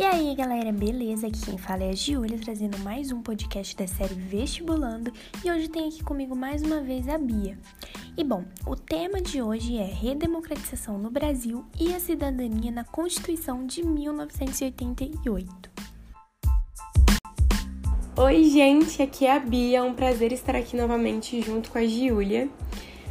E aí, galera, beleza? Aqui quem fala é a Giulia, trazendo mais um podcast da série Vestibulando, e hoje tem aqui comigo mais uma vez a Bia. E bom, o tema de hoje é redemocratização no Brasil e a cidadania na Constituição de 1988. Oi, gente, aqui é a Bia, é um prazer estar aqui novamente junto com a Giulia.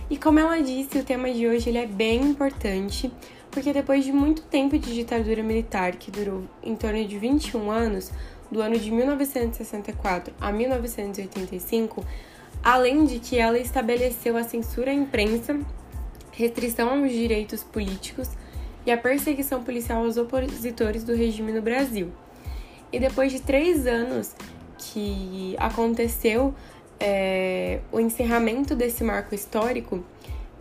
E como ela disse, o tema de hoje ele é bem importante, porque depois de muito tempo de ditadura militar, que durou em torno de 21 anos, do ano de 1964 a 1985, além de que ela estabeleceu a censura à imprensa, restrição aos direitos políticos e a perseguição policial aos opositores do regime no Brasil. E depois de três anos que aconteceu é, o encerramento desse marco histórico,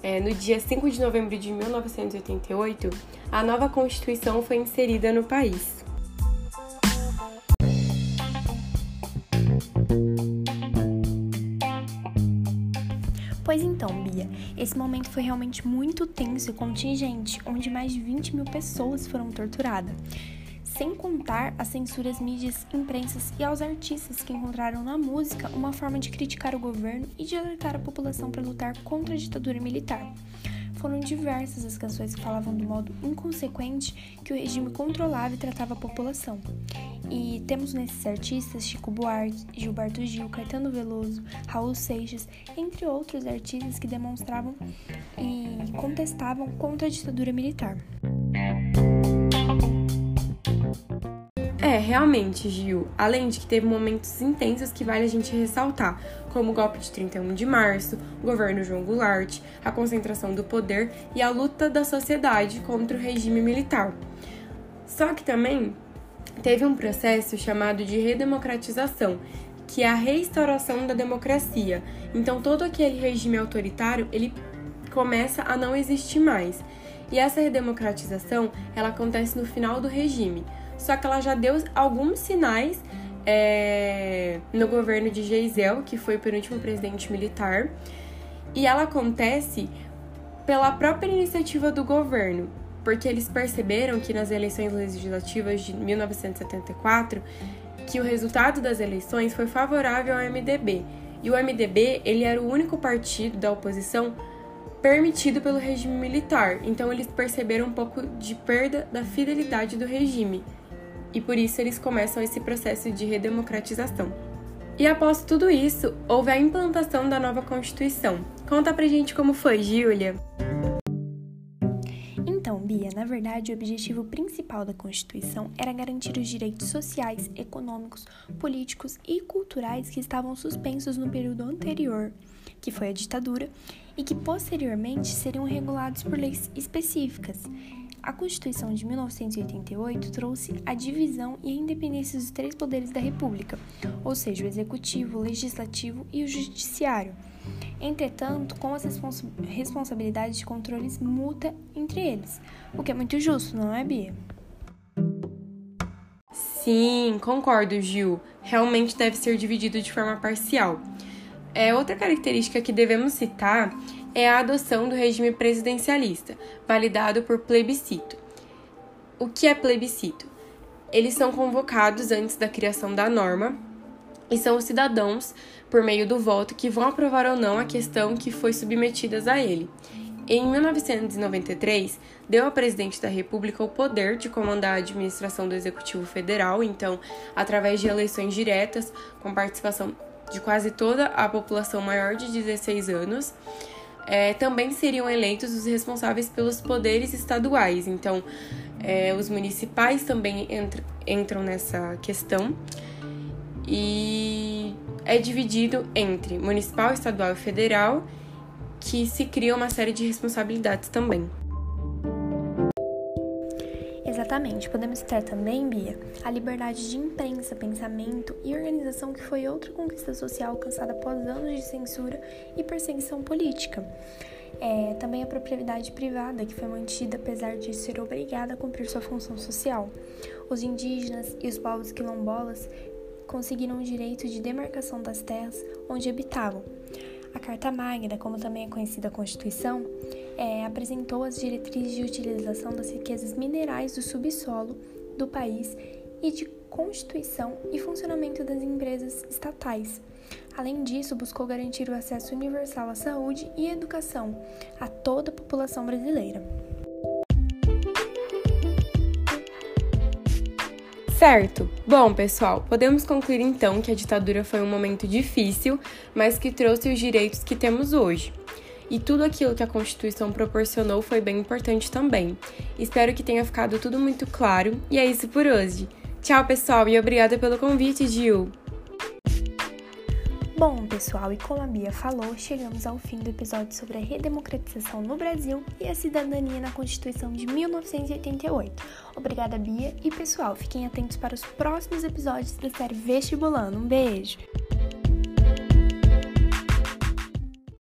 é, no dia 5 de novembro de 1988, a nova Constituição foi inserida no país. Pois então, Bia, esse momento foi realmente muito tenso e contingente, onde mais de 20 mil pessoas foram torturadas sem contar as censuras mídias, imprensas e aos artistas que encontraram na música uma forma de criticar o governo e de alertar a população para lutar contra a ditadura militar. Foram diversas as canções que falavam do modo inconsequente que o regime controlava e tratava a população. E temos nesses artistas Chico Buarque, Gilberto Gil, Caetano Veloso, Raul Seixas, entre outros artistas que demonstravam e contestavam contra a ditadura militar. É, realmente, Gil. Além de que teve momentos intensos que vale a gente ressaltar, como o golpe de 31 de março, o governo João Goulart, a concentração do poder e a luta da sociedade contra o regime militar. Só que também teve um processo chamado de redemocratização, que é a restauração da democracia. Então todo aquele regime autoritário, ele começa a não existir mais. E essa redemocratização, ela acontece no final do regime só que ela já deu alguns sinais é, no governo de Geisel, que foi o penúltimo presidente militar, e ela acontece pela própria iniciativa do governo, porque eles perceberam que nas eleições legislativas de 1974 que o resultado das eleições foi favorável ao MDB. E o MDB, ele era o único partido da oposição permitido pelo regime militar. Então eles perceberam um pouco de perda da fidelidade do regime e por isso eles começam esse processo de redemocratização. E após tudo isso, houve a implantação da nova Constituição. Conta pra gente como foi, Júlia. Então, Bia, na verdade, o objetivo principal da Constituição era garantir os direitos sociais, econômicos, políticos e culturais que estavam suspensos no período anterior, que foi a ditadura, e que posteriormente seriam regulados por leis específicas. A Constituição de 1988 trouxe a divisão e a independência dos três poderes da República, ou seja, o Executivo, o Legislativo e o Judiciário. Entretanto, com as respons responsabilidades de controles multa entre eles, o que é muito justo, não é, Bia? Sim, concordo, Gil. Realmente deve ser dividido de forma parcial. É, outra característica que devemos citar é a adoção do regime presidencialista, validado por plebiscito. O que é plebiscito? Eles são convocados antes da criação da norma e são os cidadãos, por meio do voto, que vão aprovar ou não a questão que foi submetida a ele. Em 1993, deu ao presidente da República o poder de comandar a administração do Executivo Federal, então, através de eleições diretas, com participação de quase toda a população maior de 16 anos é, também seriam eleitos os responsáveis pelos poderes estaduais. Então, é, os municipais também entr entram nessa questão. E é dividido entre municipal, estadual e federal, que se cria uma série de responsabilidades também. Exatamente. Podemos citar também, Bia, a liberdade de imprensa, pensamento e organização, que foi outra conquista social alcançada após anos de censura e perseguição política. É, também a propriedade privada, que foi mantida apesar de ser obrigada a cumprir sua função social. Os indígenas e os povos quilombolas conseguiram o direito de demarcação das terras onde habitavam. A Carta Magna, como também é conhecida a Constituição, é, apresentou as diretrizes de utilização das riquezas minerais do subsolo do país e de constituição e funcionamento das empresas estatais. Além disso, buscou garantir o acesso universal à saúde e educação a toda a população brasileira. Certo! Bom, pessoal, podemos concluir então que a ditadura foi um momento difícil, mas que trouxe os direitos que temos hoje. E tudo aquilo que a Constituição proporcionou foi bem importante também. Espero que tenha ficado tudo muito claro, e é isso por hoje. Tchau, pessoal, e obrigada pelo convite, Gil! Bom, pessoal, e como a Bia falou, chegamos ao fim do episódio sobre a redemocratização no Brasil e a cidadania na Constituição de 1988. Obrigada, Bia, e pessoal, fiquem atentos para os próximos episódios da série Vestibulando. Um beijo!